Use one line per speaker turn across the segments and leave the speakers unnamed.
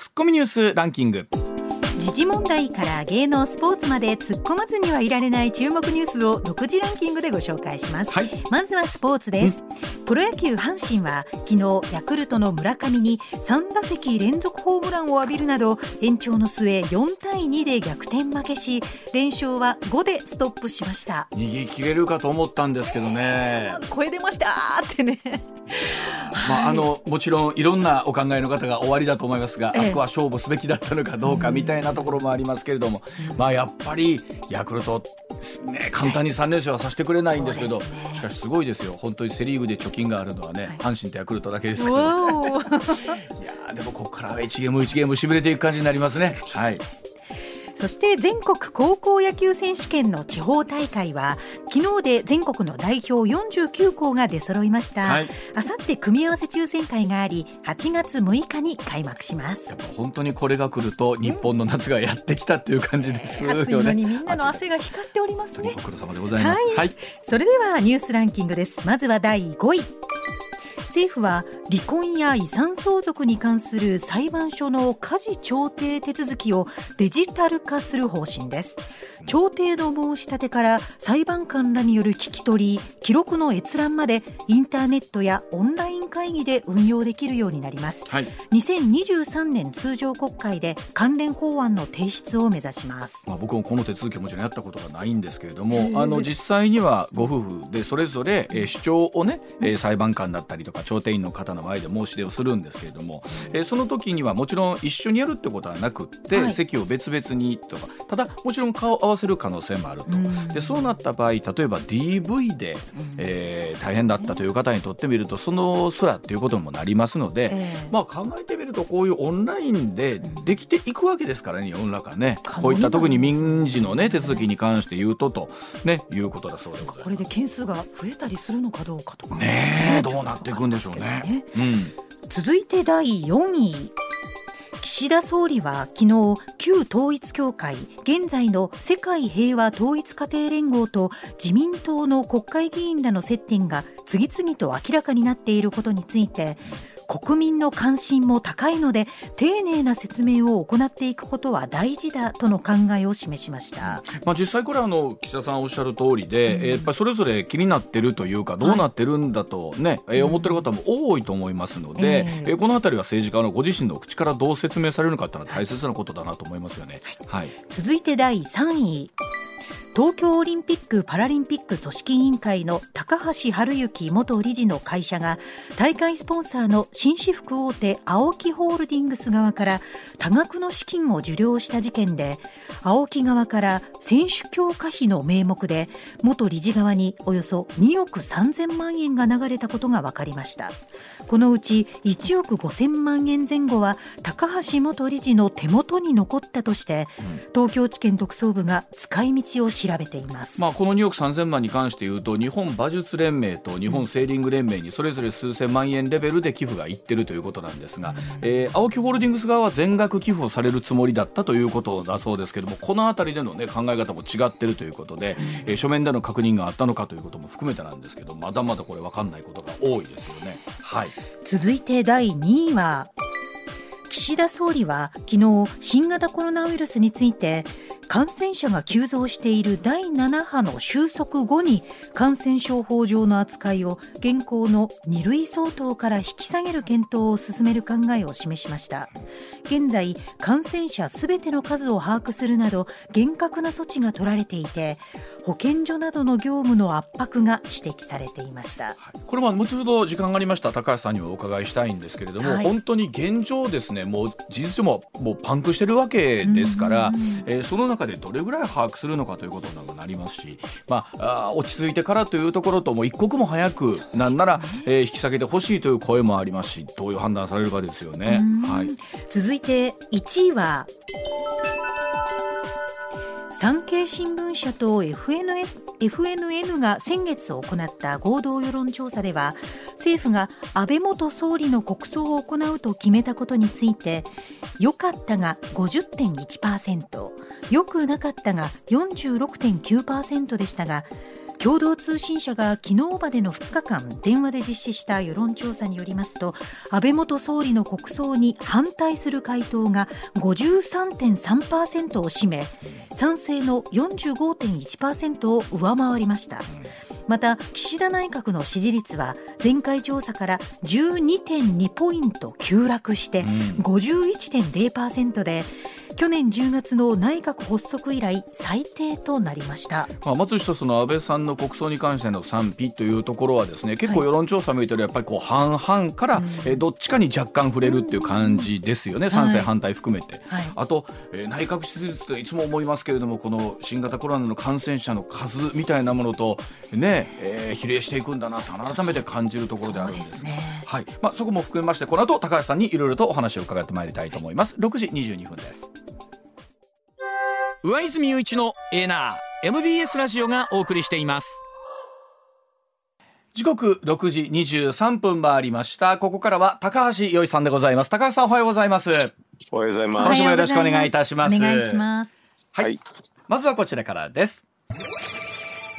ツッコミニュースランキング。
時事問題から芸能スポーツまで突っ込まずにはいられない注目ニュースを独自ランキングでご紹介します、はい、まずはスポーツですプロ野球阪神は昨日ヤクルトの村上に3打席連続ホームランを浴びるなど延長の末4対2で逆転負けし連勝は5でストップしました。
逃げ切れるかと思ったんですけどね。
声出ましたってね。
まあ、あのもちろんいろんなお考えの方が終わりだと思いますが、あそこは勝負すべきだったのかどうかみたいなところもありますけれども、まあ、やっぱりヤクルト、ね、簡単に3連勝はさせてくれないんですけど、しかしすごいですよ、本当にセ・リーグで貯金があるのはね、阪神とヤクルトだけですから、ね、いやでもここからは1ゲーム1ゲームしびれていく感じになりますね。はい
そして全国高校野球選手権の地方大会は昨日で全国の代表49校が出揃いました、あさって組み合わせ抽選会があり8月6日に開幕します。
本当にこれが来ると日本の夏がやってきたっていう感じですよね、暑い
のにみんなの汗が光っておりますね。
ご苦労様でございます、はい、はい、
それではニュースランキングです。まずは第5位政府は離婚や遺産相続に関する裁判所の家事調停手続きをデジタル化する方針です。調停の申し立てから裁判官らによる聞き取り記録の閲覧までインターネットやオンライン会議で運用できるようになります、はい、2023年通常国会で関連法案の提出を目指します、
まあ、僕もこの手続きもちろんやったことがないんですけれどもあの実際にはご夫婦でそれぞれ、え主張をね、え裁判官だったりとか調停員の方の前で申し出をするんですけれども、えその時にはもちろん一緒にやるってことはなくって、はい、席を別々にとかただもちろん顔を合わせる可能性もあると、でそうなった場合例えば DV で、えー、大変だったという方にとってみるとその空っていうことにもなりますので、えー、まあ、考えてみるとこういうオンラインでできていくわけですからね世の中ね。こういった特に民事の、ね、手続きに関して言うとと、ね、いうことだそうでございます。
これで件数が増えたりするのかどうかとか。
ねどうなっていくでしょうね。うん、
続いて第4位岸田総理は昨日旧統一教会現在の世界平和統一家庭連合と自民党の国会議員らの接点が次々と明らかになっていることについて国民の関心も高いので丁寧な説明を行っていくことは大事だとの考えを示しました、
まあ、実際これはあの岸田さんおっしゃる通りで、うん、やっぱりそれぞれ気になってるというかどうなってるんだとね、はい、思ってる方も多いと思いますので、えー、この辺りは政治家のご自身の口からどう説明されるのかのは大切なことだなと思いますよね。
はい、はい、続いて第3位東京オリンピック・パラリンピック組織委員会の高橋治之元理事の会社が大会スポンサーの紳士服大手 AOKI ホールディングス側から多額の資金を受領した事件で AOKI 側から選手強化費の名目で元理事側におよそ2億3000万円が流れたことが分かりました。このうち1億5000万円前後は高橋元理事の手元に残ったとして東京地検特捜部が使い道を調べています、
まあ、この2億3000万に関して言うと日本馬術連盟と日本セーリング連盟にそれぞれ数千万円レベルで寄付がいってるということなんですが、うん、えー、青木ホールディングス側は全額寄付をされるつもりだったということだそうですけどもこの辺りでの、ね、考え方も違ってるということで、うん、えー、書面での確認があったのかということも含めてなんですけどまだまだこれ分かんないことが多いですよね。はい、
続いて第2位は。岸田総理は昨日新型コロナウイルスについて感染者が急増している第7波の収束後に感染症法上の扱いを現行の2類相当から引き下げる検討を進める考えを示しました。現在感染者すべての数を把握するなど厳格な措置が取られていて保健所などの業務の圧迫が指摘されていました、
これは後ほど時間がありました。高橋さんにもお伺いしたいんですけれども、はい、本当に現状ですねもう事実上ももうパンクしてるわけですから、えー、その中でどれぐらい把握するのかということにもなりますし、まあ、あ落ち着いてからというところとも一刻も早くなんなら、ねえー、引き下げてほしいという声もありますしどういう判断されるかですよね。はい、
続いて1位は産経新聞社と FNS FNN が先月行った合同世論調査では政府が安倍元総理の国葬を行うと決めたことについて良かったが50.1%良くなかったが46.9%でしたが共同通信社が昨日までの2日間電話で実施した世論調査によりますと安倍元総理の国葬に反対する回答が53.3%を占め賛成の45.1%を上回りました。また岸田内閣の支持率は前回調査から12.2ポイント急落して51.0%で、去年10月の内閣発足以来最低となりました、
まあ、まず一つの安倍さんの国葬に関しての賛否というところはですね結構世論調査見てるやっぱりこう半々から、えどっちかに若干触れるっていう感じですよね、うん、賛成反対含めて、はい、あと、えー、内閣支持率っていつも思いますけれどもこの新型コロナの感染者の数みたいなものとね、えー、比例していくんだなと改めて感じるところであるんです。ね、はい。まあ、そこも含めましてこの後高橋さんにいろいろとお話を伺ってまいりたいと思います。6時22分です。
上泉雄一のエナー MBS ラジオがお送りしています。
時刻6時23分回りました。ここからは高橋洋一さんでございます。高橋さんおはようございます。
おはようございます。
よろしくお願いいたします。
お願いします。
はい、はい、まずはこちらからです。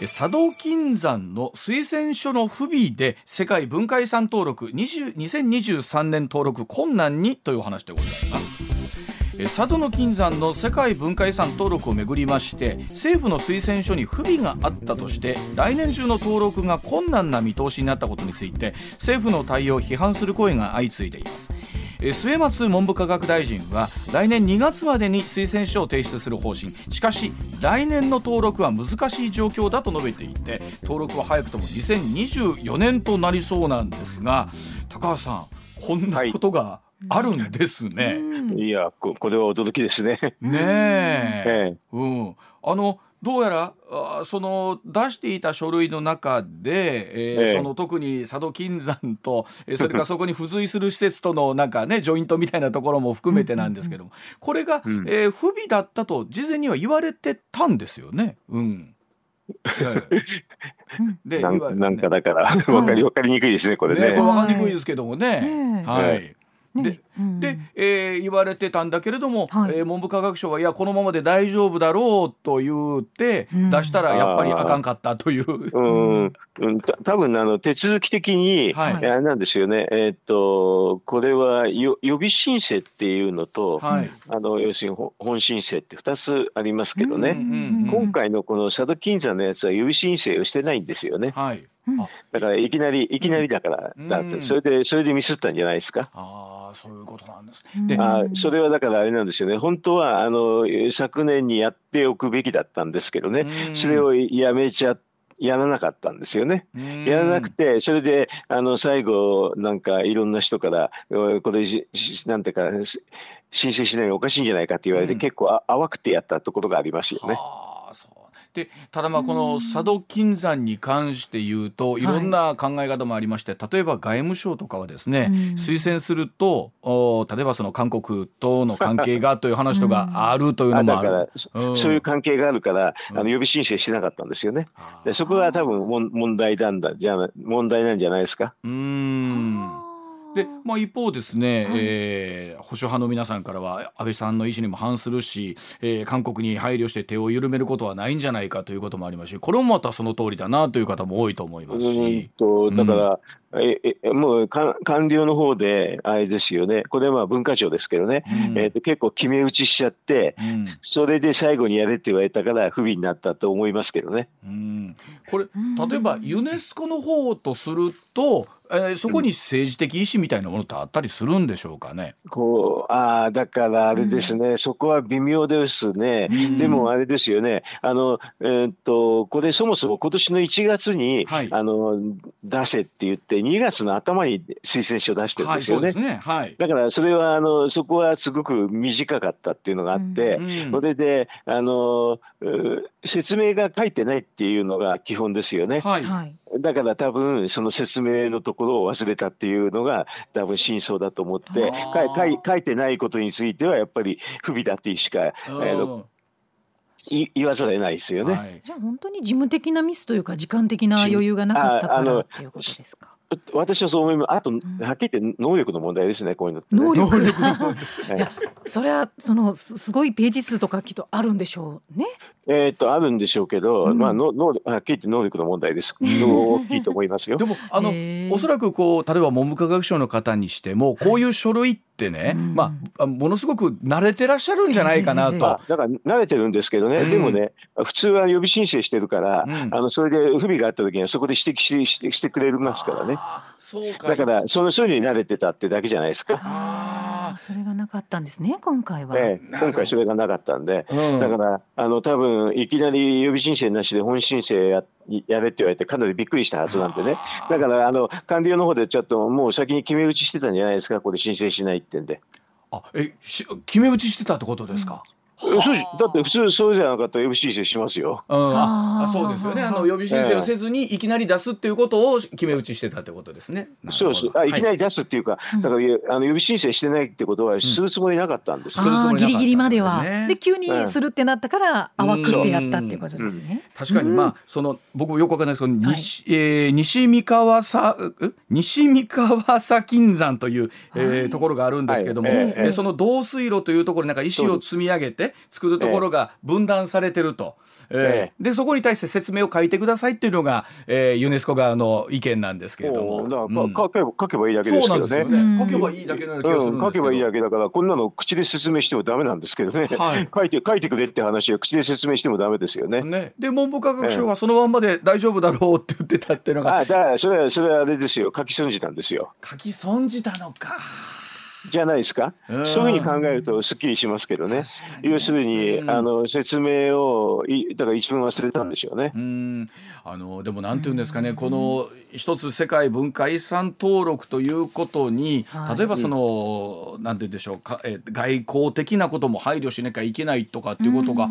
佐渡金山の推薦書の不備で世界文化遺産登録2023年登録困難にという話でございます佐渡の金山の世界文化遺産登録をめぐりまして政府の推薦書に不備があったとして来年中の登録が困難な見通しになったことについて政府の対応を批判する声が相次いでいます。末松文部科学大臣は来年2月までに推薦書を提出する方針。しかし来年の登録は難しい状況だと述べていて登録は早くとも2024年となりそうなんですが高橋さんこんなことが、はいあるんですね。
いやここれは驚きですね。
ねえ。ええ、うん。あのどうやらあその出していた書類の中で、えー、ええ、その特に佐渡金山と、えー、それからそこに付随する施設とのなんかね ジョイントみたいなところも含めてなんですけどもこれが、うん、えー、不備だったと事前には言われてたんですよね。うん
でなんかだから 分かり分かりにくいですねこれね。ね
分かりにくいですけどもね。はい。で、うん、で、えー、言われてたんだけれども、はい、えー、文部科学省はいやこのままで大丈夫だろうと言って出したらやっぱりあかんかったという。
うん、うん、た多分あの手続き的に、はい、なんですよね。えー、っとこれはよ予備申請っていうのと、はい、あの要するに本申請って二つありますけどね。今回のこの佐渡金山のやつは予備申請をしてないんですよね。はい。だからいきなりいきなりだから、だってそれでそれでミスったんじゃないですか？
あそういうことなんです
ね。あそれはだからあれなんですよね。本当はあの昨年にやっておくべきだったんですけどね。それをやめちゃやらなかったんですよね。やらなくて、それで、あの、最後、なんか、いろんな人から、これ、なんていうか、申請しないのおかしいんじゃないかって言われて、結構あ淡くてやったところがありますよね。
でただまあこの佐渡金山に関して言うとい。ろんな考え方もありまして、例えば外務省とかはですね、推薦するとお例えばその韓国との関係がという話とかあるというのもある。
うん、そういう関係があるからあの予備申請しなかったんですよね。でそこが多分問題なんだじゃ問題なんじゃないですか？
うんで、まあ、一方ですね、はい、えー、保守派の皆さんからは安倍さんの意思にも反するし、えー、韓国に配慮して手を緩めることはないんじゃないかということもありますしこれもまたその通りだなという方も多いと思いますし。
とだから、ええもう官僚の方であれですよね。これはまあ文化庁ですけどね、うん、えー、と結構決め打ちしちゃって、うん、それで最後にやれって言われたから不備になったと思いますけどね。
うん、これ例えばユネスコの方とするとえー、そこに政治的意思みたいなものってあったりするんでしょうかね？
こうああだからあれですね、うん、そこは微妙ですね、うん、でもあれですよね。あの、えー、っとこれそもそも今年の1月に、はい、あの出せって言って2月の頭に推薦書を出してるんですよね。はい、ね。はい、だからそれはあのそこはすごく短かったっていうのがあって、うん、それであの説明が書いてないっていうのが基本ですよね。はいだから多分その説明のところを忘れたっていうのが多分真相だと思って書いてないことについてはやっぱり不備だっていうしか、えー、言わざるを得ないですよね、はい、
じゃあ本当に事務的なミスというか時間的な余裕がなかったからっていうことですか？
私はそう思います。あと、はっきり言って能力の問題ですね、こういうのって、
ね、能力。いや、それはそのすごいページ数とかきっとあるんでしょうね。
えー、っとあるんでしょうけど、うん、まあの能はっきり言って能力の問題です。大きいと思いますよ。
でもあのおそらくこう例えば文部科学省の方にしてもこういう書類ってね、まあものすごく慣れてらっしゃるんじゃないかなと。だ
から慣れてるんですけどね。でもね普通は予備申請してるから、あのそれで不備があった時にはそこで指摘ししてしてくれますからね。そうか。だからそのそういうに慣れてたってだけじゃないですか。
あそれがなかったんですね今回は、
ええ、今回それがなかったんで、うん、だからあの多分いきなり予備申請なしで本申請ややれって言われてかなりびっくりしたはずなんでね。だからあの官僚の方でちょっともう先に決め打ちしてたんじゃないですかこれ申請しないってんで。
あえし決め打ちしてたってことですか、うん
そうだって普通そうじゃなかったら予備申請しますよ。
うん、あ。そうですよね。あの予備申請をせずにいきなり出すっていうことを決め打ちしてたってことですね。
そうですあい。きなり出すっていうか、はい、だからあの予備申請してないってことはするつもりなかったんです。
うん、ギリギリまでは。で急にするってなったから淡くってやったっていうことですね。
確かにまあその僕もよくわかんないですけど、西、はい、えー、西三河さ西三河さ金山という、えー、ところがあるんですけども、はい、えー、その導水路というところになんか石を積み上げて作るところが分断されてると、えー、でそこに対して説明を書いてくださいっていうのが、えー、ユネスコ側の意見なんですけれども。
だから、うん、書けば書けばいいだけですけどね。
ね書けばいいだけな気うん、
書けばいいだけだからこんなの口で説明してもダメなんですけどね。はい、書いて書いてくれって話は口で説明してもダメですよね。ね
で文部科学省はそのまんまで大丈夫だろうって言ってたっていうのが。
あだからそれはそれはあれですよ書き損じたんですよ。
書き損じたのか。
じゃないですか、そういうふうに考えるとすっきりしますけどね。要するに、あの説明をいだから一文忘れたんでしょうね。うん。
あのでもなんていうんですかねこの一つ世界文化遺産登録ということに、例えばその、なんて言うんでしょうか、え外交的なことも配慮しなきゃいけないとかっていうことが、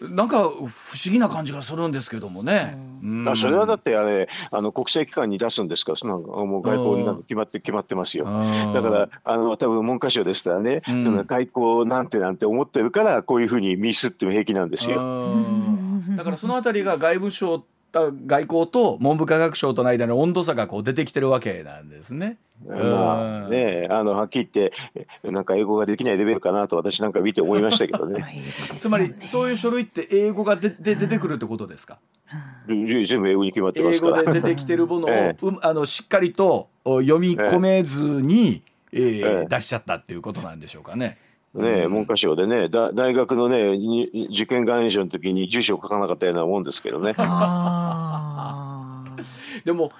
うなんか不思議な感じがするんですけどもね。
うん、それはだってあれあの国際機関に出すんですか？そのもう外交になんか決まって決まってますよ。だからあの多分文科省でしたらね、うん、外交なんてなんて思ってるからこういうふうにミスっても平気なんですよ。
だからそのあたりが外務省外交と文部科学省との間の温度差がこう出てきてるわけなんですね。
まあね、あのはっきり言ってなんか英語ができないレベルかなと私なんか見て思いましたけどね。
つまりそういう書類って英語がでで出てくるってことですか？
全部英語に決まってますから。
英語で出てきてるものを、ええ、あのしっかりと読み込めずに、ええええ、出しちゃったっていうことなんでしょうかね。
ね、文科省でねだ大学のね受験願書の時に住所を書かなかったようなもんですけどね。
でも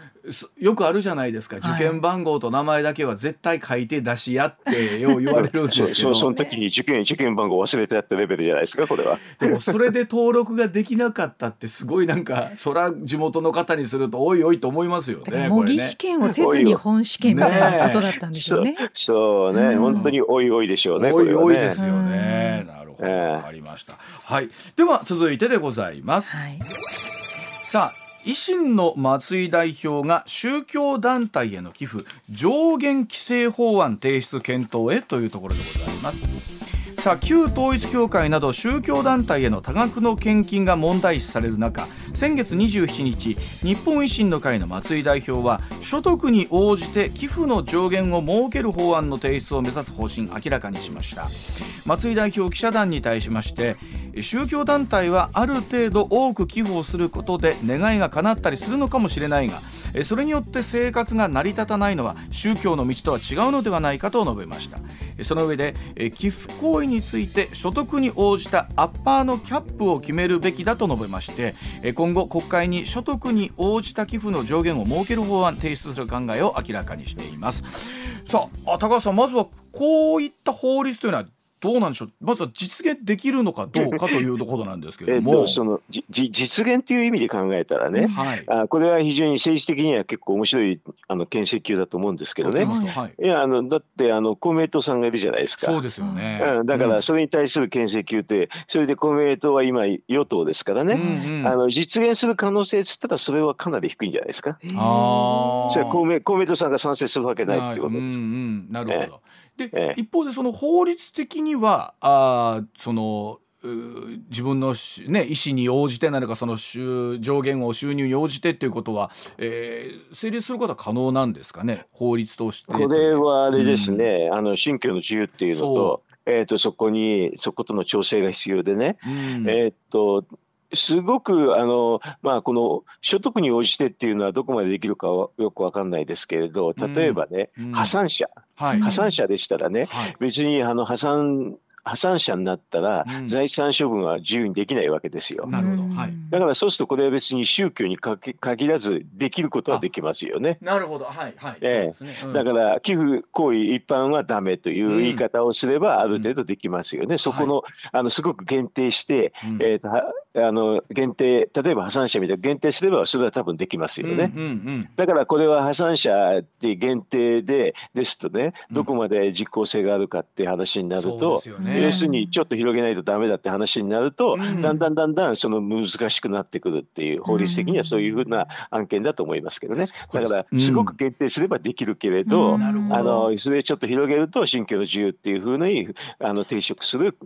よくあるじゃないですか、受験番号と名前だけは絶対書いて出し合ってよう言われるんですけど。
そ の時に受験受験番号忘れてやったレベルじゃないですかこれは。
でもそれで登録ができなかったってすごいなんかそら地元の方にするとおいおいと思いますよね
模擬試験をせずに本試験みたいなことだったんでしょうね。
そうね、うん、本当においおいでしょうね
おいおいですよね、なるほど。わかりました、はい。では続いてでございます、はい、さあ維新の松井代表が宗教団体への寄付上限規制法案提出検討へというところでございます。さあ旧統一教会など宗教団体への多額の献金が問題視される中先月27日日本維新の会の松井代表は所得に応じて寄付の上限を設ける法案の提出を目指す方針明らかにしました。松井代表記者団に対しまして宗教団体はある程度多く寄付をすることで願いが叶ったりするのかもしれないがそれによって生活が成り立たないのは宗教の道とは違うのではないかと述べました。その上で寄付行為について所得に応じたアッパーのキャップを決めるべきだと述べまして今後国会に所得に応じた寄付の上限を設ける法案提出する考えを明らかにしていますさあ高橋さんまずはこういった法律というのはどうなんでしょう？まずは実現できるのかどうかというところなんですけれども。
そのじ実現という意味で考えたらね、はい、あこれは非常に政治的には結構面白いあの建設級だと思うんですけどね、はい、いやあのだってあの公明党さんがいるじゃないですか。
そうですよね、
うん、だからそれに対する建設級ってそれで公明党は今与党ですからね、うんうん、あの実現する可能性っつったらそれはかなり低いんじゃないですか。あそれは公明公明党さんが賛成するわけないってことです。うんう
ん、なるほど、えーで、ええ、一方でその法律的にはあその自分の、ね、意思に応じてなのかその上限を収入に応じてっていうことは、えー、成立することは可能なんですかね？法律として。
これはあれですね、うん、あの信教の自由っていうのとえーと、そこにそことの調整が必要でね、うん、えーとすごくあの、まあ、この所得に応じてっていうのはどこまでできるかはよくわかんないですけれど例えばね、うん、破産者、はい、破産者でしたらね、はい、別にあの破産破産者になったら、財産処分は自由にできないわけですよ。なるほど。はい。だからそうするとこれは別に宗教に限らずできることはできますよね。
なるほど。はいはい。
ええねうん、だから寄付行為一般はダメという言い方をすればある程度できますよね。うん、そこの、はい、あのすごく限定して、うん、えっ、ー、とあの限定例えば破産者みたいな限定すればそれは多分できますよね。うんうんうん、だからこれは破産者って限定でですとねどこまで実効性があるかって話になると、ね、要するにちょっと広げないとダメだって話になると、うん、だんだんだんだんその難しくなってくるっていう法律的にはそういうふうな案件だと思いますけどね。だからすごく限定すればできるけれど、うん、あのそれちょっと広げると信教の自由っていうふうにあの抵触する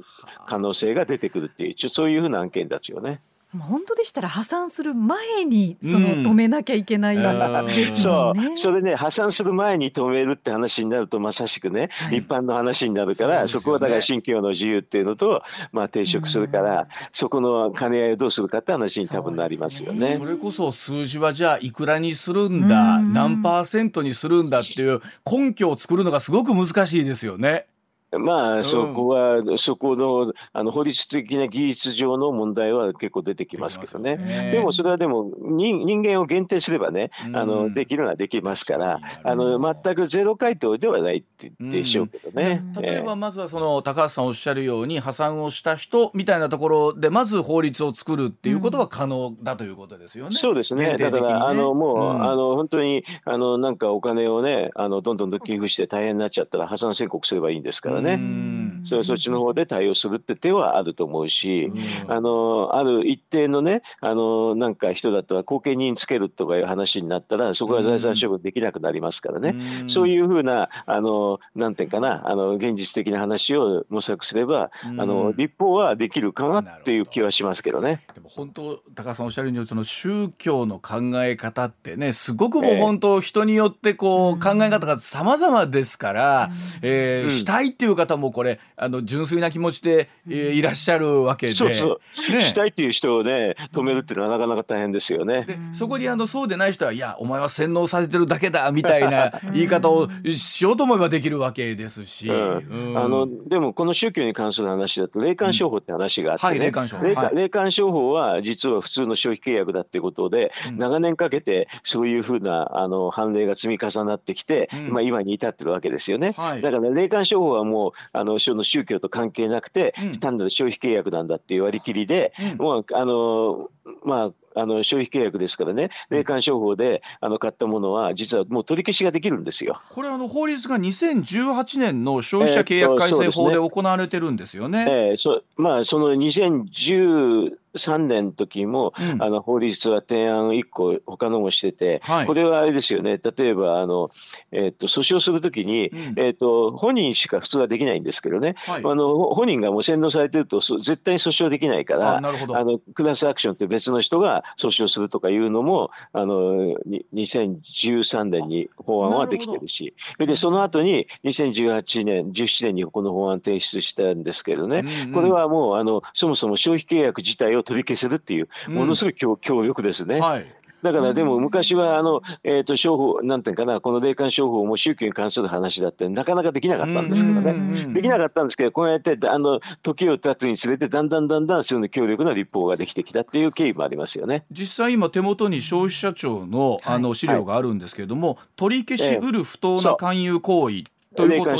可能性が出てくるっていうそういうふうな案件だとよね。
本当でしたら破産する前にその止めなきゃいけない、うん、
そう。それね破産する前に止めるって話になるとまさしくね、はい、一般の話になるからそ,、こはだから信教の自由っていうのとまあ抵触するから、うん、そこの兼ね合いをどうするかって話に多分なりますよね。
それこそ数字はじゃあいくらにするんだ、うん、何パーセントにするんだっていう根拠を作るのがすごく難しいですよね。
まあ、そこは、うん、そこのあの法律的な技術上の問題は結構出てきますけどね。ねでもそれはでも人人間を限定すればね、あのできるのはできますから、あの全くゼロ回答ではないでしょうけどね。
うん、例えばまずはその高橋さんおっしゃるように破産をした人みたいなところでまず法律を作るっていうことは可能だということですよね。
そうですね。ねだからあのもう、あの本当にあのなんかお金をねあのどんどんどん寄付して大変になっちゃったら破産宣告すればいいんですからね。ね。それそっちの方で対応するって手はあると思うし、あのある一定のねあのなんか人だったら後見人つけるとかいう話になったらそこは財産処分できなくなりますからね、そういうふうなあのなんていうかなあの現実的な話を模索すれば、あの立法はできるかなっていう気はしますけどね。
でも本当高さんおっしゃるようにその宗教の考え方ってねすごくもう本当人によってこう考え方が様々ですから、えー、したいっていう方もこれあの純粋な気持ちで、えー、いらっしゃるわけで、そうそ
う、ね、したいっていう人をね止めるっていうのはなかなか大変ですよね。
でそこにあのそうでない人はいやお前は洗脳されてるだけだみたいな言い方をしようと思えばできるわけですし、うん。
うん、あのでもこの宗教に関する話だと霊感商法って話があってね、うんはい、霊感商法。霊,、はい、霊感商法は実は普通の消費契約だっていうことで、長年かけてそういうふうなあの判例が積み重なってきて、まあ、今に至ってるわけですよね。はい、だから霊感商法はもうあのの宗教と関係なくて、単なる消費契約なんだっていう割り切りで、もうあのまああの消費契約ですからね霊感商法であの買ったものは実はもう取り消しができるんですよ。
これあの法律が2018年の消費者契約改正法で行われてるんですよね。
えー、そまあその2010 3年の時も、うん、あの法律は提案1個他のもしてて、はい、これはあれですよね。例えばあの、えーと、訴訟する時に、うん、えーと、本人しか普通はできないんですけどね、はい、あの本人がもう洗脳されてると絶対に訴訟できないからあのクラスアクションって別の人が訴訟するとかいうのもあの2013年に法案はできてるし。でその後に2018年17年にこの法案提出したんですけどね、うんうん、これはもうあのそもそも消費契約自体を取り消せるっていうものすごい強,、強力ですね。はい。だからでも昔はあの、えー、と商法なんていうかなこの霊感商法も宗教に関する話だってなかなかできなかったんですけどね。できなかったんですけどこうやってあの時を経つにつれてだんだんだんだんそういう強力な立法ができてきたっていう経緯もありますよね。
実際今手元に消費者庁のあの資料があるんですけれども、はい、取り消しうる不当な勧誘行為、ということで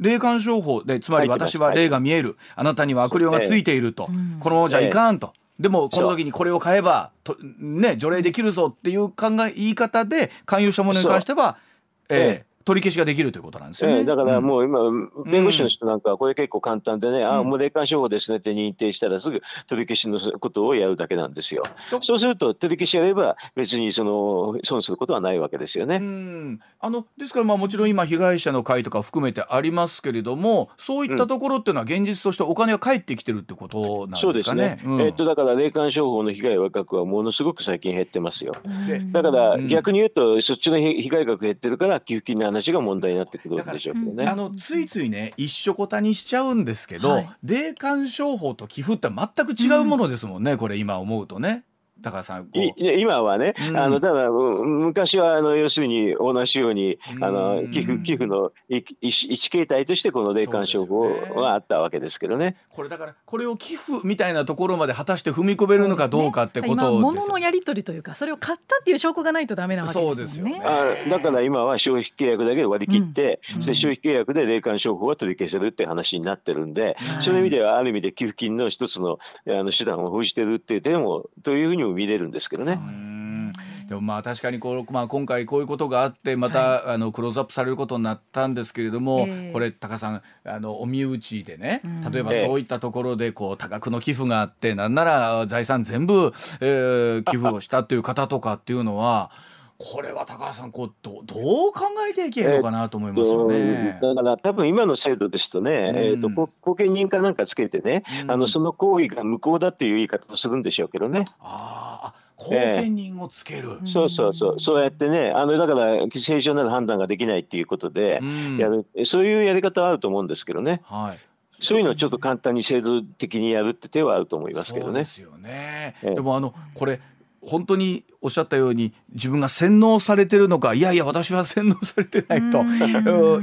霊感商法でつまり私は霊が見える、あなたには悪霊がついていると、このままじゃいかんと。でもこの時にこれを買えばと、ね、除霊できるぞっていう考え言い方で勧誘したものに関しては、えー、取り消しができるということなんですよね。え
ー、だからもう今、弁護士の人なんかはこれ結構簡単でね、うん、ああ、もう霊感商法ですねって認定したらすぐ取り消しのことをやるだけなんですよ。そうすると取り消しやれば別にその損することはないわけですよね。
うんあのですからまあもちろん今被害者の会とか含めてありますけれどもそういったところっていうのは現実としてお金が返ってきてるってことなんですかね。そうですね。
うん、えー、っとだから霊感商法の被害額はものすごく最近減ってますよ。だから逆に言うとそっちの被害額減ってるから寄付金の話が問題になってくるんでしょうけどね。
あのついついね一緒こたにしちゃうんですけど、はい、霊感商法と寄付って全く違うものですもんね、うん、これ今思うとね。高さん
今はね、うん、あのただ昔はあの要するに同じようにあの寄付寄付の一形態としてこの霊感商法はあったわけですけどね。
これだからこれを寄付みたいなところまで果たして踏み込めるのかどうかってことです、
ね、物のやり取りというかそれを買ったっていう証拠がないとダメなわけですよね。
あだから今は消費契約だけ割り切って、うん、で消費契約で霊感商法は取り消せるって話になってるんで、はい、そういう意味ではある意味で寄付金の一つのあの手段を封じてるっていう点をというふうにも見れるんですけどね。
でもまあ確かにこう、まあ、今回こういうことがあってまた、はい、あのクローズアップされることになったんですけれども、えー、これ高さんあのお身内でね例えばそういったところでこう多額の寄付があってなんなら財産全部、えー、寄付をしたっていう方とかっていうのは。これは高橋さんこうどどう考えていけばいいのかなと思いますよね。
だから多分今の制度ですとね、うん、えーと、と後見人かなんかつけてね、うん、あのその行為が無効だっていう言い方をするんでしょうけどね。
あ後見人をつける、
えー、そうそうそうそうやってねあのだから正常なる判断ができないっていうことでやる、うん、そういうやり方はあると思うんですけどね。はいそういうのをちょっと簡単に制度的にやるって手はあると思いますけどね。
ですよね。でもあのこれ本当におっしゃったように自分が洗脳されてるのかいやいや私は洗脳されてないと。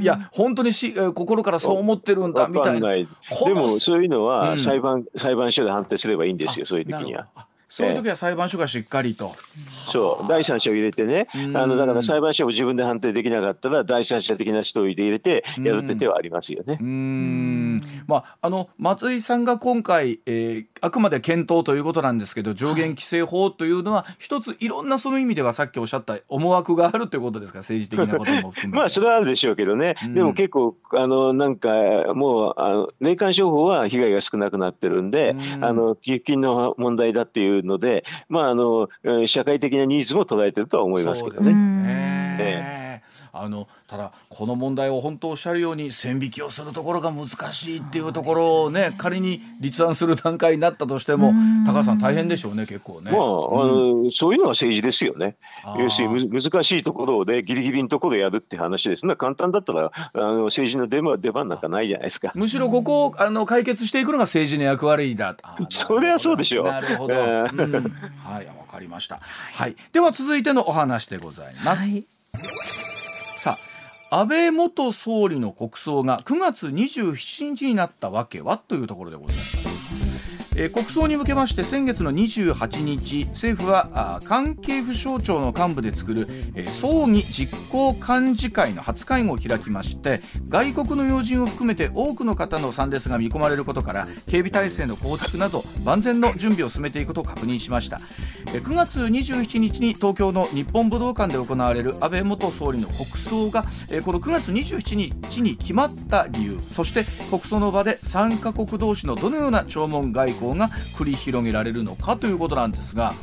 いや本当にし心からそう思ってるんだみたいな。で
もそういうのは裁判、うん、裁判所で判定すればいいんですよそういう時には。
そういう時は裁判所がしっかりと。
そう第三者を入れてね。あのだから裁判所も自分で判定できなかったら第三者的な人を入れてやるって手はありますよね。
うん。まああの松井さんが今回、えー、あくまで検討ということなんですけど上限規制法というのは、はい、一ついろんなその意味ではさっきおっしゃった思惑があるということですか？政治的なことも含めて。
まあそれはあるでしょうけどね、でも結構あのなんかもうあの霊感商法は被害が少なくなってるんで、あの寄付金の問題だっていうので、まああの社会的なニーズも捉えてるとは思いますけどね。
ねあのただこの問題を本当おっしゃるように線引きをするところが難しいっていうところをね、ね、仮に立案する段階になったとしても高橋さん大変でしょうね結構ね。
まあ、うん、そういうのは政治ですよね。要するに難しいところでギリギリのところでやるって話ですね簡単だったらあの政治の出番出番なんかないじゃないですか。
むしろここをあの解決していくのが政治の役割だ。
それはそうでしょう。
なるほど。うん、はいわかりました。はい。では続いてのお話でございます。はいさあ安倍元総理の国葬が9月27日になったわけはというところでございます。え、国葬に向けまして先月の28日政府は関係府省庁の幹部で作る、え、葬儀実行幹事会の初会合を開きまして外国の要人を含めて多くの方の参列が見込まれることから警備体制の構築など万全の準備を進めていくことを確認しました、9月27日に東京の日本武道館で行われる安倍元総理の国葬が、えー、この9月27日に決まった理由そして国葬の場で3カ国同士のどのような弔問外交交が繰り広げられるのかということなんですが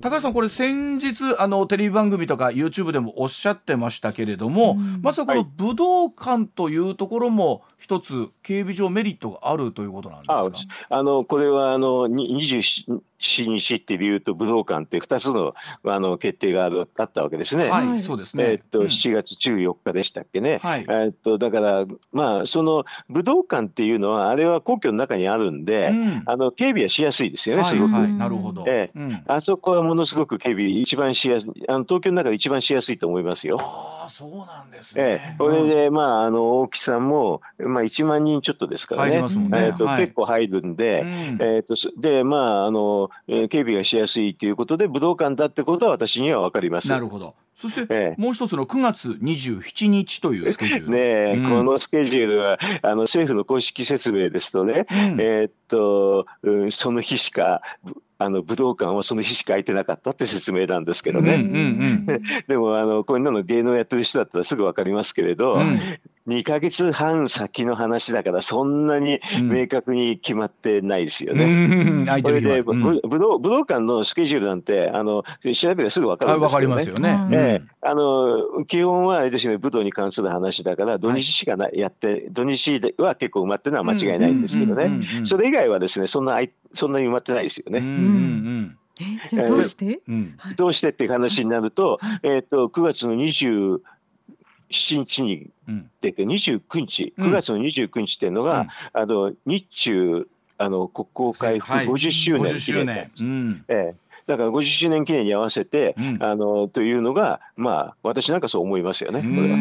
高橋さんこれ先日あのテレビ番組とか YouTube でもおっしゃってましたけれども、うん、まずはこの武道館というところも一つ警備上メリットがあるということなんですか？
あのこれはあの27日って理由と武道館って2つのあの決定があるあったわけですね。
はい、そうですね。
えー、っと、うん、7月14日でしたっけね。はい、えー、っとだからまあその武道館っていうのはあれは皇居の中にあるんで、うん、あの警備はしやすいですよね。すごく。はい、
なるほど。
えー、うん、あそこはものすごく警備一番しやすいあの東京の中で一番しやすいと思いますよ。
ああそうなんですね。
えー、これで、まああの大木さんもまあ1万人ちょっとですからね。ねえー、と、はい、結構入るんで、うん、えっ、とでまああの警備がしやすいということで武道館だってことは私には分かります。
なるほど。そして、ええ、もう一つの9月27日というスケジュール。
ね、うん、このスケジュールはあの政府の公式説明ですとね、うん、えー、っと、うん、その日しかあの武道館はその日しか空いてなかったって説明なんですけどね。うんうんうん、でもあのこういうの芸能やってる人だったらすぐ分かりますけれど、うん、2か月半先の話だからそんなに明確に決まってないですよね。うん、これで、うん、武道武道館のスケジュールなんてあの調べればすぐ分かるんですよね。
ますよね。
ええ。あの基本はですね武道に関する話だから土日しかな、はい、やって土日は結構埋まってるのは間違いないんですけどね。それ以外はですねそんなそんなに埋まってないですよね。うんうん
じゃどうして、
どうしてっていう話になると、えっ、と9月の20日に、うん、で29日9月の29日っていうのが、うん、あの日中あの国交回復50周年、はい、50周年、うん、ええ。だから50周年記念に合わせて、うん、あのというのがまあ私なんかそう思いますよね。これは。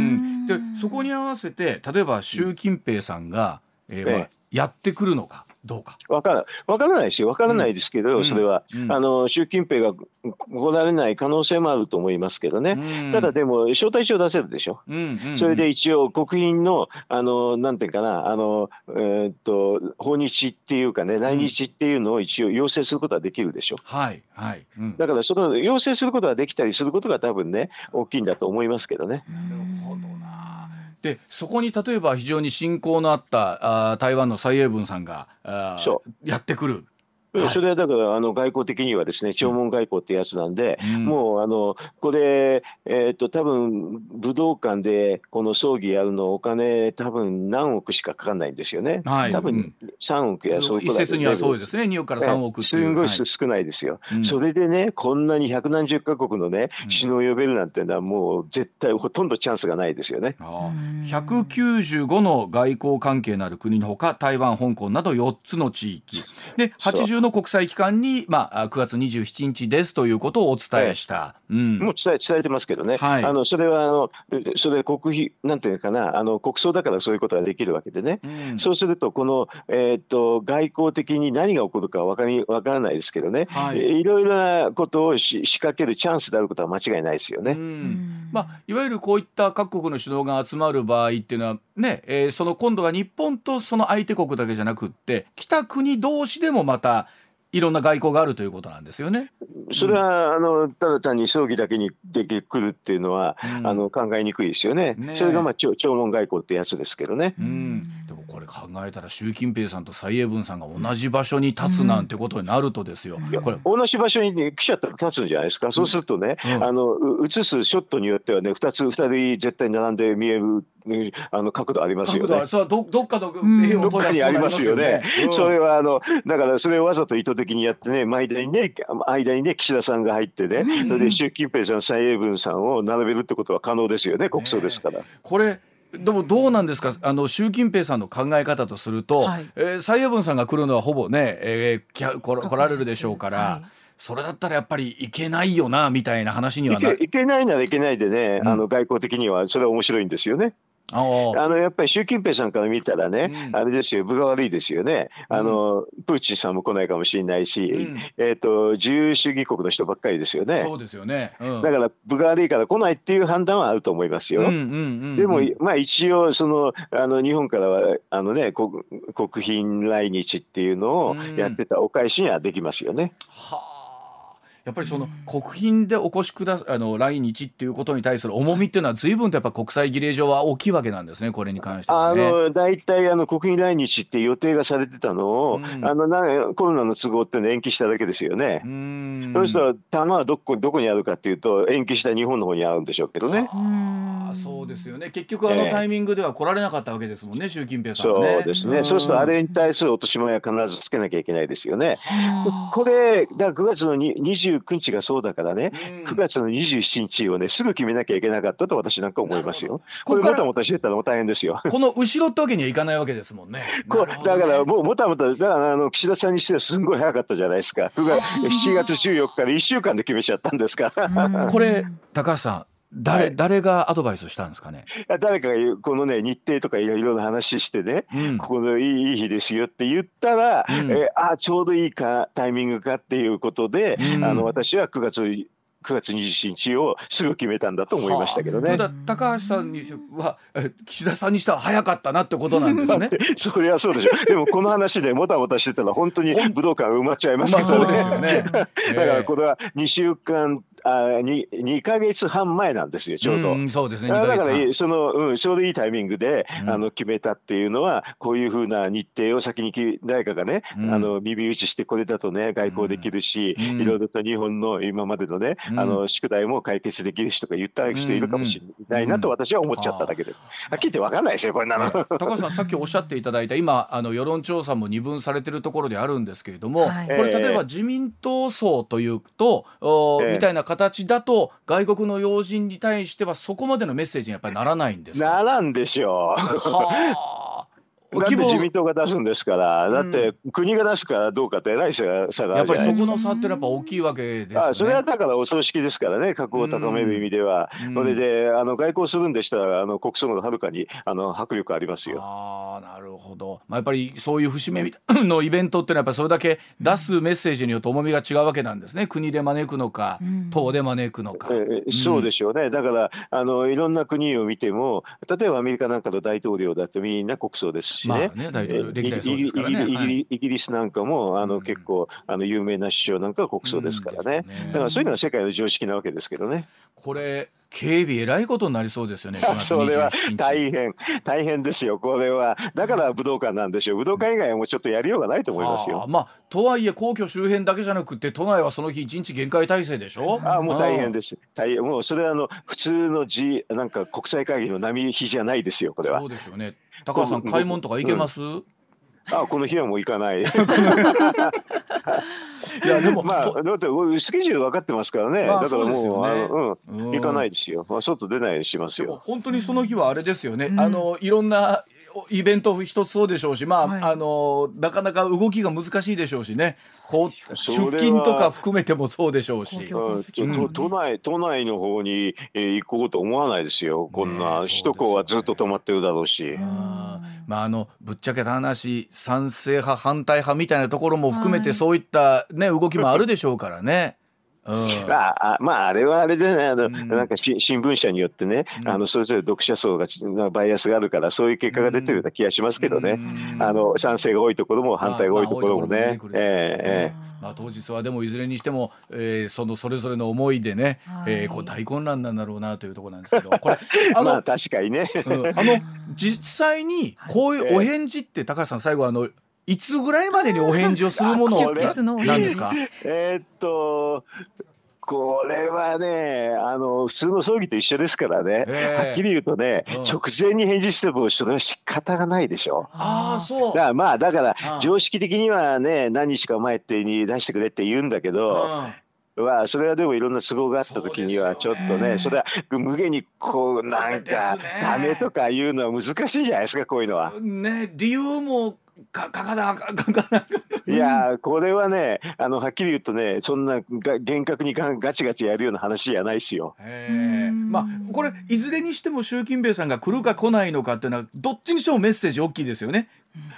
でそこに合わせて例えば習近平さんが、えーまあ、やってくるのか。どうか。
わからわからないですよわからないですけど、うん、それは、うん、あの習近平が来られない可能性もあると思いますけどね、うん、ただでも招待状出せるでしょ、うんうん、それで一応国賓のあのなんていうかなあの、えー、っと訪日っていうかね来日っていうのを一応要請することはできるでしょ、
はいはい、
だからその要請することができたりすることが多分ね大きいんだと思いますけどね。
なるほどでそこに例えば非常に親交のあったあ台湾の蔡英文さんがあやってくる
それはだからあの外交的にはですね弔問外交ってやつなんで、うん、もうあのこれ、えー、っと多分武道館でこの葬儀やるのお金多分何億しかかかんないんですよね、はい、多分3億や
そういう一説にはそうですね。2億から3億
すごい少ないですよ、はい、それでねこんなに百何十カ国のね首脳を呼べるなんてのはもう絶対ほとんどチャンスがないですよね。
195の外交関係のある国のほか台湾香港など4つの地域。で80の国際機関に、まあ、9月27日ですということをお伝えした。
うん、もう伝え伝えてますけどね、はい、あのそれはあのそれ国費なんていうかなあの国葬だからそういうことができるわけでね、うん、そうするとこの、えー、っと外交的に何が起こるか分かり分からないですけどね、はい、いろいろなことをし仕掛けるチャンスであることは間違いないですよね。うん。
まあ、いわゆるこういった各国の首脳が集まる場合っていうのはね、えー、その今度は日本とその相手国だけじゃなくって来た国同士でもまたいろんな外交があるということなんですよね。
それは、あのただ単に葬儀だけにできくるっていうのは、うん、あの考えにくいですよね。ねそれがまあ弔問外交ってやつですけどね。うん、
でもこれ考えたら習近平さんと蔡英文さんが同じ場所に立つなんてことになるとですよ。
これ同じ場所に、ね、来ちゃったら立つんじゃないですか。そうするとね、あの映すショットによってはね2つ2人絶対並んで見えるあの角度ありますよね。
そうどどっかの、
どっかにありますよね。それはあのだからそれをわざと意図的にやってね間にね間にね岸田さんが入ってね、それで習近平さん蔡英文さんを並べるってことは可能ですよね国葬ですから。
これでもどうなんですか？あの習近平さんの考え方とすると、はい、えー、蔡英文さんが来るのはほぼね、えー、来られるでしょうから。はいそれだったらやっぱりいけないよなみたいな話には
いけないならいけないでね、うん、あの外交的にはそれは面白いんですよね。あのやっぱり習近平さんから見たらね、うん、あれですよ、分が悪いですよね、あの、プーチンさんも来ないかもしれないし、うん、えーと、自由主義国の人ばっかりですよね。
そうですよね、
うん、だから分が悪いから来ないっていう判断はあると思いますよ。でも、まあ、一応そのあの日本からはあの、ね、国国賓来日っていうのをやってたお返しにはできますよね。は
あやっぱりその国賓でお越しくだあの来日っていうことに対する重みっていうのは随分とやっぱ国際儀礼上は大きいわけなんですねこれに関しては、ね、あの
大体あの国賓来日って予定がされてたのを、うん、あのなコロナの都合っての延期しただけですよね。うん。そうすると弾はどこどこにあるかっていうと延期した日本の方にあるんでしょうけどね。
あそうですよね。結局あのタイミングでは来られなかったわけですもんね、えー、習近平さんは、ね、
そうですね、うそうするとあれに対する落とし前は必ずつけなきゃいけないですよね。これだ9月の29日がそうだからね、うん、9月の27日をねすぐ決めなきゃいけなかったと私なんか思いますよ。これもたもたしてたらも大変ですよ。
この後ろってわけにはいかないわけですもんね。
こねだからもうもたもただからあの岸田さんにしてはすんごい早かったじゃないですか。9月7月14日で1週間で決めちゃったんですか
これ高橋さん誰、はい、誰がアドバイスしたんですかね？
誰かがこのね日程とかいろいろな話してね、うん、ここのいいいい日ですよって言ったら、うん、えあちょうどいいかタイミングかっていうことで、うん、あの私は9月9月27日をすぐ決めたんだと思いましたけどね。
はあ、高橋さんには岸田さんにしては早かったなってことなんですね。
そりゃそうでしょ。でもこの話でもたもたしてたら本当に武道館埋まっちゃいますからね。まあ、そうですよね。だからこれは2週間あ 2, 2ヶ月半前なんですよちょうど。う
そうですね。
だからその、うん、ちょうどいいタイミングで、うん、あの決めたっていうのはこういうふうな日程を先に誰かがね、うん、あの耳打ちしてこれだとね外交できるし、いろいろと日本の今までのね、あの宿題も解決できるしとか言った人いるかもしれないなと私は思っちゃっただけです。はっきり言って分かんないですよこんなの。
高橋さんさっきおっしゃっていただいた今あの世論調査も二分されてるところであるんですけれども、はい、これ例えば自民党層というと、おみたいな方形だと外国の要人に対してはそこまでのメッセージにやっぱりならないんです
ならんでしょう。
はあ
だって自民党が出すんですから、だって国が出すからどうかって偉い差が差があ
やっぱりそ
るじゃないですか。
この差ってやっぱ大きいわけですね。
あそれはだからお葬式ですからね格を高める意味では、
うん。
それであの外交するんでしたらあの国葬のはるかにあの迫力ありますよ。
ああなるほど、まあ、やっぱりそういう節目のイベントっていうのはやっぱりそれだけ出すメッセージによって重みが違うわけなんですね。国で招くのか
うん。
党で招くのか。
えーそうでしょうね、だからあのいろんな国を見ても例えばアメリカなんかの大統領だってみんな国葬ですしね。
まあね大統領
えー
歴代そうですからね。
イギリイギリイギ
はい
リイギリスなんかもあ
うん
の結構あの有名な首相なんかは国葬ですからね、
うんね
だからそういうのは世界の常識なわけですけどね。
これ警備えらいことになりそうですよね。9月
それは
27日
大変大変ですよこれはだから武道館なんでしょう武道館以外はもうちょっとやりようがないと思いますよ
はあ。まあとはいえ皇居周辺だけじゃなくて都内はその日一日限界体制でしょ？
あもう大変
で
です。大変もうそれはあの普通の G なんか国際会議の波比じゃないですよこれは
そう。ですよね。高橋さん買い物とか行けます？
あこの日はもう行かない。
いやでも
まあ
と
だってスケジュール分かってますからね。
まあ
だからもう
ねうん
うん行かないですよ。まあ外出ないようにしますよ。
本当にその日はあれですよね、あのいろんなイベント一つそうでしょうしまあ、
はい。
あのなかなか動きが難しいでしょうしね。こう出勤とか含めてもそうでしょうし。
公共
うん
交通機関もね
と都内都内の方に、えー行こうと思わないですよ。こんな首都高はずっと止まってるだろうし。
まああのぶっちゃけた話賛成派反対派みたいなところも含めて
はい。
そういったね動きもあるでしょうからね。うん。
まあ、あまああれはあれでねあの、
ん。
なんかし新聞社によってね、
うん。
あのそれぞれ読者層がちバイアスがあるからそういう結果が出てるような気がしますけどね、
うん。
あの賛成が多いところも反対が多いところもね。
まあ、当日はでもいずれにしても、えーそのそれぞれの思いでね、
はい。
えーこう大混乱なんだろうなというところなんですけどこれ あの、
えまあ確かにね。
うんあの実際にこういうお返事って高橋さん最後あのいつぐらいまでにお返事をするもの なんですか？
えーっとこれはねあの普通の葬儀と一緒ですからね、
ええ
はっきり言うとね、
うん。
直前に返事してもそれは仕方がないでしょ。
ああそう。
だからまあだから
うん。
常識的にはね何日か前ってに出してくれって言うんだけど、
うん。
まあそれはでもいろんな都合があった時にはちょっとねそれは無限にこうなんかダメとか言うのは難しいじゃないですかこういうのは。
ね理由もか書かなか書かなか
いやーこれはねあのはっきり言うとねそんなが厳格にガンガチガチやるような話じゃないですよ。
まあこれいずれにしても習近平さんが来るか来ないのかっていうのはどっちにしてもメッセージ大きいですよね。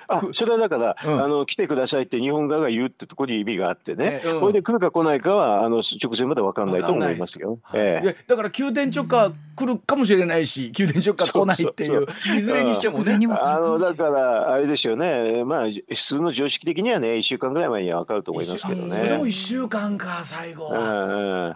あそれはだから、
うん。
あの来てくださいって日本側が言うってところに意味があってね、
ねうん。
これで来るか来ないかはあの直前まで分かんないと思いますよ。ええ。
いやだから宮殿直下来るかもしれないし宮殿直下来ないっていういずれにしてもね。
も
あのだからあれですよね。まあ普通の常識的にはね1週間ぐらい前には分かると思いますけど
それも
ね。
一週間か最後。
うん
は。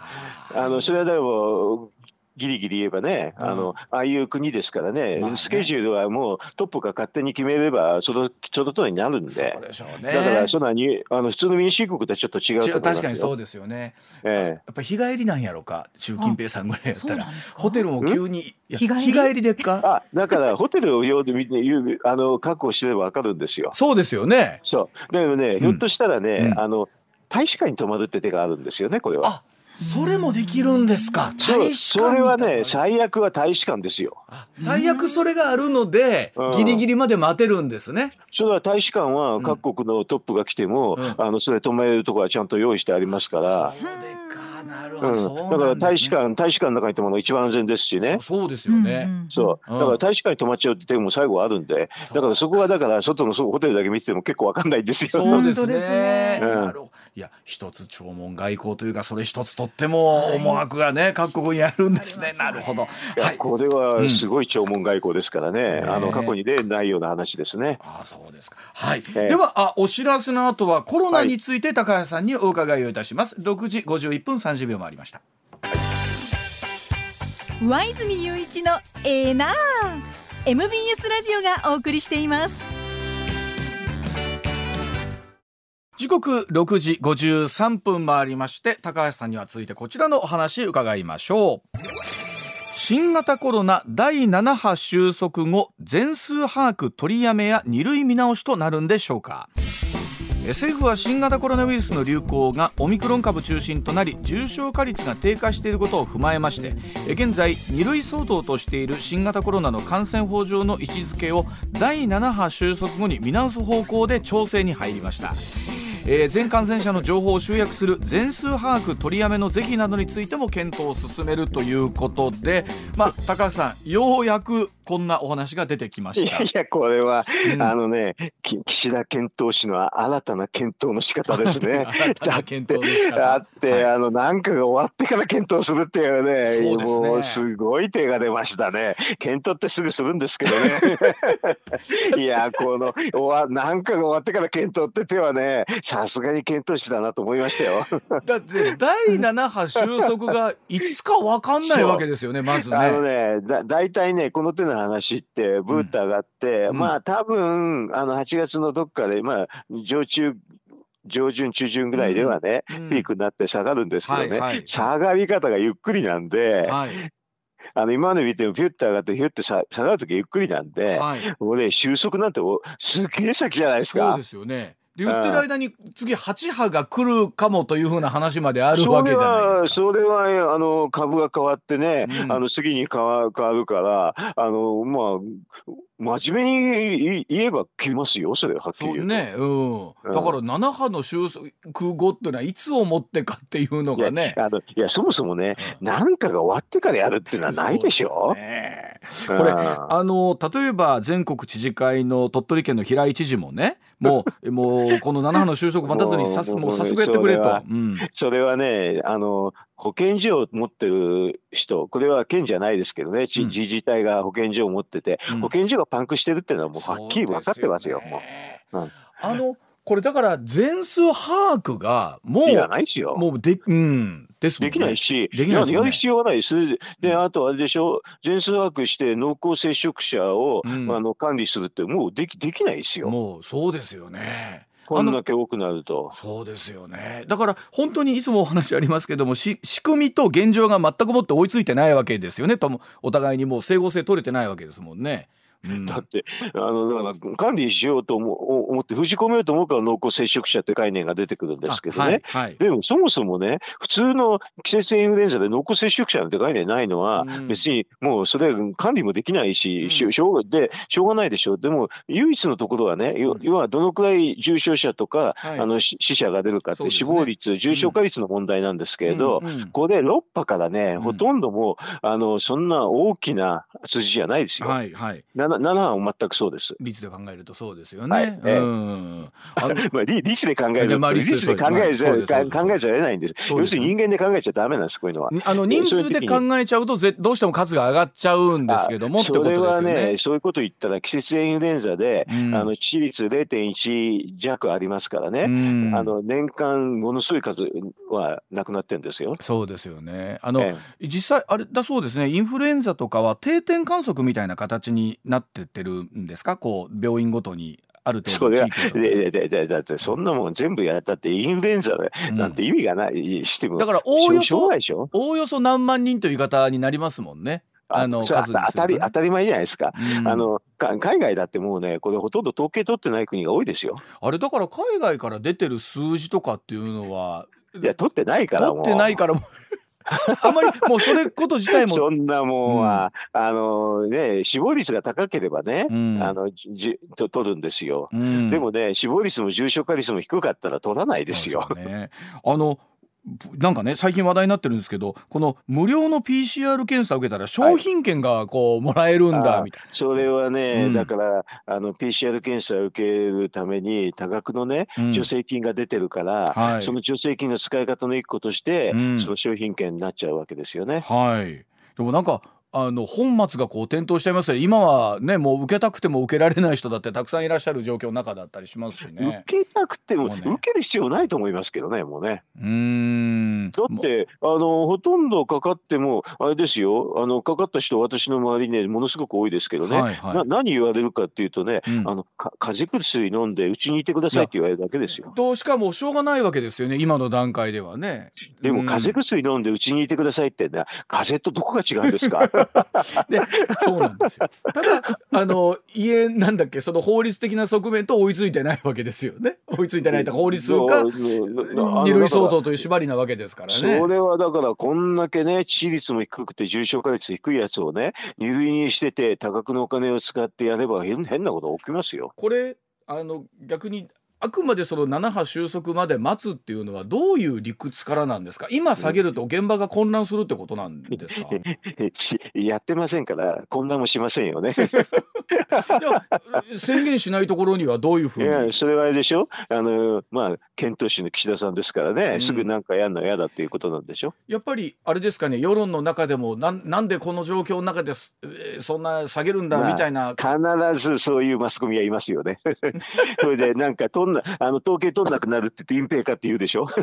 うん。あのそれはでもギリギリ言えばね、
うん。
あのああいう国ですからね,、
まあね。
スケジュールはもうトップが勝手に決めればそのその通りになるんで。
そうでしょうね。
だからそんなにあの普通の民主主義国とはちょっと違う
確かにそうですよね。
え
やっぱり日帰りなんやろか？習近平さんぐらいやったら。ホテルも急に。
日帰り
日帰りでっ
え
か？
あだからホテルを用であの確保してれば分かるんですよ。
そうですよね。
そう。だけどね、ひょっとしたらね、
うん。
あの大使館に泊まるって手があるんですよねこれは。
あそれもできるんですか？大使館
それは
に
ね最悪は大使館ですよ。
あ最悪それがあるので
うん
ギリギリまで待てるんですね。
それは大使館は各国のトップが来ても、
うん
あのそれ泊まれるところはちゃんと用意してありますから。
そうでかなるほど。
うん、だから大使館大使館の中に泊まるのが一番安全ですしね。
そうそうですよね。
そう
うん
だから大使館に泊まっちゃうって手も最後はあるんでだからそこはだから外のそうホテルだけ見てても結構わかんないんですよ。
そうです。ね
うん
なるほどいや一つ弔問外交というかそれ一つとっても思惑がね各国にあるんですね。なるほど。はい。
これはすごい弔問外交ですからね、
うん
あの過去に例ないような話ですね。
ああそうですか。はい。
ええ
ではあお知らせの後はコロナについて高橋さんにお伺いをいたします。6時51分30秒回りました。
上泉雄一のエーナー MBS ラジオがお送りしています
時刻6時53分回りまして高橋さんには続いてこちらのお話伺いましょう。新型コロナ第7波収束後全数把握取りやめや2類見直しとなるんでしょうか。政府は新型コロナウイルスの流行がオミクロン株中心となり重症化率が低下していることを踏まえまして現在2類相当としている新型コロナの感染法上の位置づけを第7波収束後に見直す方向で調整に入りました。えー、全感染者の情報を集約する全数把握取りやめの是非などについても検討を進めるということで、まあ、高橋さんようやくこんなお話が出てきました。
いやいや、これは、うん、あのね、岸田健闘氏の新たな検討の仕方ですね。だって、だって、はい、あの、なんかが終わってから検討するっていうね、うねもうすごい手が出ましたね。検討ってすぐするんですけどね。いや、この、おわなんかが終わってから検討って手はね、さすがに検討士だなと思いましたよ。
だって、第7波収束がいつか分かんないわけですよね、まずね。
あのね、だ大体ね、この手の話ってブータがあって、うん、まあ多分あの8月のどっかでまあ常駐上旬中旬ぐらいではね、うん、ピークになって下がるんですけどね、はいはい、下がり方がゆっくりなんで、はい、あの今まで見てもピュッて上がってピュッて下がる時ゆっくりなんで、はい、俺収束なんてすげえ先じゃないですか。
そうですよねで言ってる間に次8波が来るかもというふうな話まであるわけじゃないです
か。それはそれはあの株が変わってね、うん、あの次に変わ変わるからあのまあ真面目に言えば来ますよそれはっきり言う
ね、うん、だから7波の収束後っていうのはいつをもってかっていうのがね。
いやあのいやそもそもね何、かが終わってからやるっていうのはないでしょ。
ね、これあの例えば全国知事会の鳥取県の平井知事もねもうもうこの7波の収束待たずにさすもう早速やってくれと。
それはねあの保健所を持ってる人これは県じゃないですけどね、自治体が保健所を持ってて、うん、保健所がパンクしてるっていうのはもうはっきり分かってますよ。もううん、
あのこれだから全数把握がもうい
やないですよ。
もうでうんです
ね、できないし、できない、ね、やる必要がないです。で、あとあれでしょ、全数把握して濃厚接触者を、うん、あの管理するって、もうできできないですよ。
もうそうですよね。
こんだけ多くなると。
そうですよね。だから本当にいつもお話ありますけども仕組みと現状が全くもって追いついてないわけですよね。ともお互いにもう整合性取れてないわけですもんね。
だってあのだから管理しようと思って封じ込めようと思うから濃厚接触者って概念が出てくるんですけどね、はいはい、でもそもそもね普通の季節性インフルエンザで濃厚接触者なんて概念ないのは、別にもうそれ管理もできないし、うん、しょうでしょうがないでしょ。うでも唯一のところはね要はどのくらい重症者とか、はい、あの死者が出るかって死亡率、ね、重症化率の問題なんですけれど、うんうん、これ6波からねほとんどもうあのそんな大きな数字じゃないですよ。はいはい、7, は全くそうです。
率で考えるとそうですよね。はい、えー、うん。
まあ率で考える、まあ、率で考えちゃ、考えちゃれないんです。要するに人間で考えちゃダメなんですこういうのは。
あの人数で考えちゃうとぜどうしても数が上がっちゃうんですけども
それはねそういうこと言ったら季節性インフルエンザで、うん、あの致死率0.1弱ありますからね、うん、あの年間ものすごい数はなくなってんですよ。
そうですよね。あの、ええ、実際あれだそうですねインフルエンザとかは定点観測みたいな形になってってるんですか？こう病院ごとにある程度地域
ででだってそんなもん全部やったってインフルエンザなんて意味がないしても、
だからおおよそおおよそ何万人という言い方になりますもんね。あの
数当たり当たり前じゃないですか、うん、あの海外だってもうねこれほとんど統計取ってない国が多いですよ。
あれだから海外から出てる数字とかっていうのは
いや取ってないから
取ってないからもあまりもうそれこと自体も。
そんなもんは、うん、あのね死亡率が高ければね、うん、あのじと取るんですよ、うん、でもね死亡率も重症化率も低かったら取らないですよ。
ね、あのなんかね最近話題になってるんですけどこの無料の PCR 検査を受けたら商品券がこう、もらえるんだみたいな、
それはね、うん、だからあの PCR 検査を受けるために多額のね、助成金が出てるから、はい、その助成金の使い方の一個として、うん、その商品券になっちゃうわけですよね。
はい。でもなんかあの本末がこう転倒しちゃいますよ今はねもう受けたくても受けられない人だってたくさんいらっしゃる状況の中だったりしますしね。
受けたくても、ね、受ける必要ないと思いますけどねもうね。
うん。
だってあのほとんどかかってもあれですよ。あのかかった人私の周りねものすごく多いですけどね、はいはい、な何言われるかっていうとね、うん、あのか風邪薬飲んでうちにいてくださいって言われるだけですよ。
としかもしょうがないわけですよね今の段階ではね。
でも風邪薬飲んでうちにいてくださいってね風邪とどこが違うんですか？
でそうなんですよ。ただあの家なんだっけその法律的な側面と追いついてないわけですよね。追いついてないと法律が二類相当という縛りなわけですからね。
それはだからこんだけね致死率も低くて重症化率低いやつをね二類にしてて多額のお金を使ってやれば変なこと起きますよ。
これあの逆にあくまでその7波収束まで待つっていうのはどういう理屈からなんですか？今下げると現場が混乱するってことなんですか？
やってませんから混乱もしませんよね。
宣言しないところにはどういうふうに？い
やそれはあれでしょ？あのまあ検討士の岸田さんですからね、うん、すぐなんかやるの嫌だっていうことなんでしょ？
やっぱりあれですかね？世論の中でもなんなんでこの状況の中でそんな下げるんだみたいな、
まあ、必ずそういうマスコミはいますよね。それでなんかとんなあの統計取らなくなるって言って隠蔽かって言うでしょ？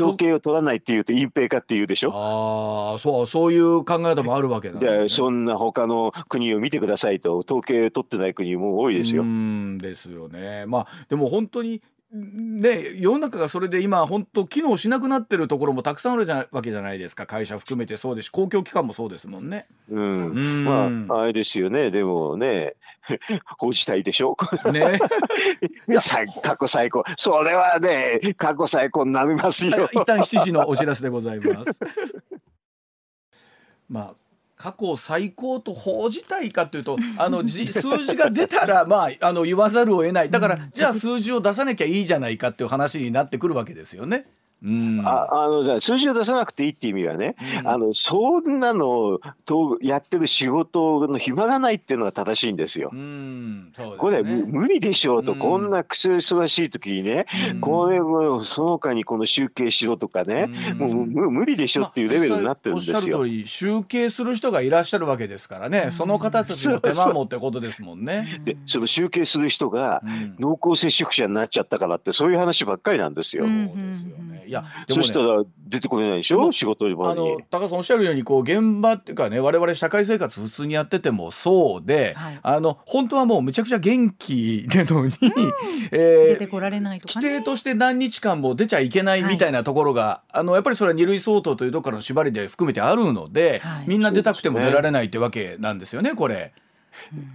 統計を取らないっていうと隠蔽かっていうでしょ？
ああそうそういう考え方もあるわけなんで、
ね、そんな他の国を見てくださいと。統計取ってない国も多いですよ。う
んですよね。まあでも本当にね、世の中がそれで今本当機能しなくなってるところもたくさんあるじゃわけじゃないですか。会社含めてそうですし公共機関もそうですもんね。
うん、うん。まああれですよね。でもね 報じたいでしょ？ね 過去最高それはね過去最高になりますよ。
一旦7時のお知らせでございます。まあ過去最高と報じたいかというとあの数字が出たらまああの言わざるを得ないだからじゃあ数字を出さなきゃいいじゃないかっていう話になってくるわけですよね。
うん、ああの数字を出さなくていいっていう意味はね、うん、あのそんなのとやってる仕事の暇がないっていうのが正しいんですよ。うん。すね、これ無理でしょうと、うん、こんなくそ忙しい時にね、これもその他にこの集計しろとかね、もう無理でしょっていうレベルになってるんですよ。まあ、おっしゃる通り
集計する人がいらっしゃるわけですからね、その方たちの手間もってことですもんね。
でその集計する人が濃厚接触者になっちゃったからってそういう話ばっかりなんですよ。そうですよね
いや
でも、ね、そしたら出てこれないでしょ？仕事場
に。あの高さんおっしゃるようにこう現場っていうかね我々社会生活普通にやっててもそうで、はい、あの本当はもうめちゃくちゃ元気でのに、うん、
えー、出てこられないと
か、ね、規定として何日間も出ちゃいけないみたいなところが、はい、あのやっぱりそれは二類相当というところの縛りで含めてあるので、はい、みんな出たくても出られないってわけなんですよねこれ。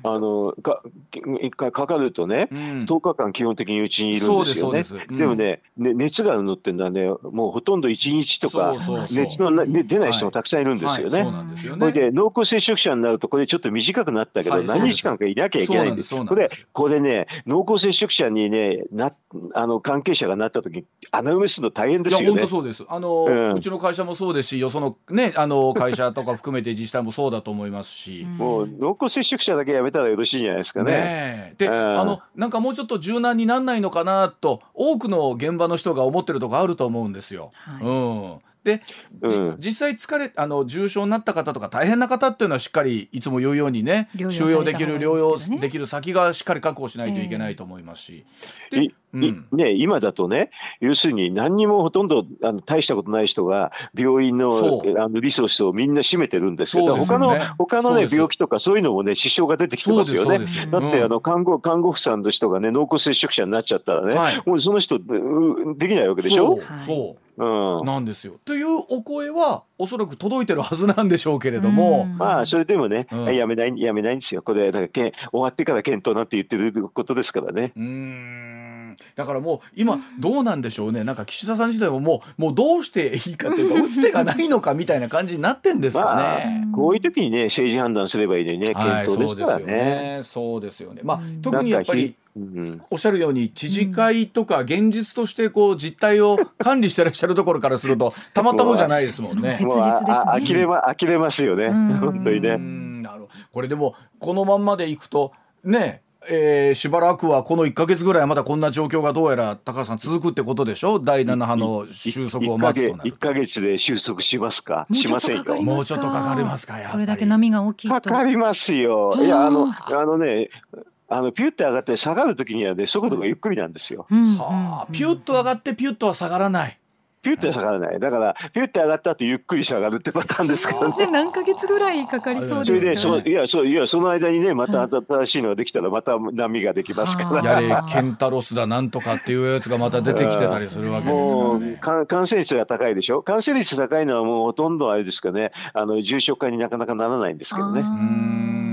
あのか一回かかるとね、うん、10日間基本的にうちにいるんですよね。でうん、でもねね熱があるのってのはね。もうほとんど1日とか熱のな、ね、出ない人もたくさんいるんですよね。はいで濃厚接触者になるとこれちょっと短くなったけど、はい、何日間かいなきゃいけないんです。これこれね濃厚接触者にねなあの関係者がなった時穴埋めするの大変ですよね。
そうです。あの、うん、うちの会社もそうですしよそのねあの会社とか含めて自治体もそうだと思いますし。
もう濃厚接触者だけやめたらよろしいんじゃないですかね。ね
で、うん、あのなんかもうちょっと柔軟になんないのかなと多くの現場の人が思ってるとこあると思うんですよ。はい、うんで、うん、実際疲れあの重症になった方とか大変な方っていうのはしっかりいつも言うようにね収容できる療養できる先がしっかり確保しないといけないと思いますし。
えー、うん、ね、今だとね要するに何にもほとんどあの大したことない人が病院のあのリソースをみんな占めてるんですけど、ね、他の他のね病気とかそういうのもね支障が出てきてますよね。だってあの看護看護婦さんの人がね濃厚接触者になっちゃったらね、はい、もうその人できないわけでしょ？
そううん、なんですよ。というお声はおそらく届いてるはずなんでしょうけれども、
まあそれでもね、うん、やめないやめないんですよ。これだからけ終わってから検討なって言ってることですからね。うん
だからもう今どうなんでしょうねなんか岸田さん自体ももうもうどうしていいかというか打つ手がないのかみたいな感じになってんですかね。
まあ、こういう時にね政治判断すればいいのにね検討ですからね。
そうですよね。まあ特にやっぱり。うん、おっしゃるように知事会とか現実としてこう実態を管理してらっしゃるところからすると たまたまじゃないですもんね。切実
ですね。
呆れま呆れますよね。本当にね。
なるこれでもこのまんまでいくとねえー、しばらくはこの1か月ぐらいまだこんな状況がどうやら高橋さん続くってことでしょ？第7波の収束を待つとな
る1か月で収束しますか？しませんよ
もうちょっとかかりますか
これだけ波が大きい
かかりますよ。いやあのあのねあのピュッて上がって下がる時にはね速度がゆっくりなんですよ、
はあ、ピュッと上がってピュッとは下がらない。
ピュッて下がらない。だからピュッて上がった後ゆっくり下がるってパターンですからね。
じゃあ何ヶ月ぐらいかかりそう
それ
ですか、
でそいやそういやその間にねまた新しいのができたらまた波ができますから。
やれケンタロスだなんとかっていうやつがまた出てきてたりするわけです
もう
よね。
感感染率が高いでしょ？感染率高いのはもうほとんどあれですかね。あの重症化になかなかならないんですけどね。
うー。ん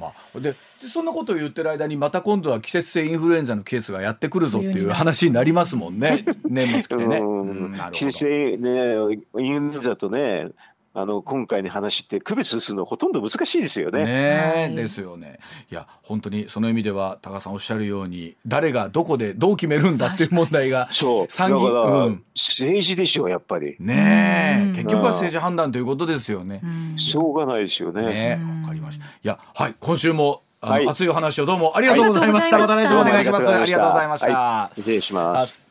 まあ、ででそんなことを言ってる間にまた今度は季節性インフルエンザのケースがやってくるぞっていう話になりますもんね。年末来てね。
季節性ねインフルエンザとねあの今回の話って区別するのほとんど難しいですよね。
ねえ
はい
ですよね。いや本当にその意味では高さんおっしゃるように誰がどこでどう決めるんだっていう問題が
そうだか
参議うん
政治でしょやっぱり。
うん
ねえ結局は政治判断ということですよね。
うん
しょうがないですよね。
ねわかりました。いやはい今週もあの、
はい
熱いお話をどうもありがとうございました。
ありがとうございました
また来週お願いします。ありがとうございました。
はい失礼します。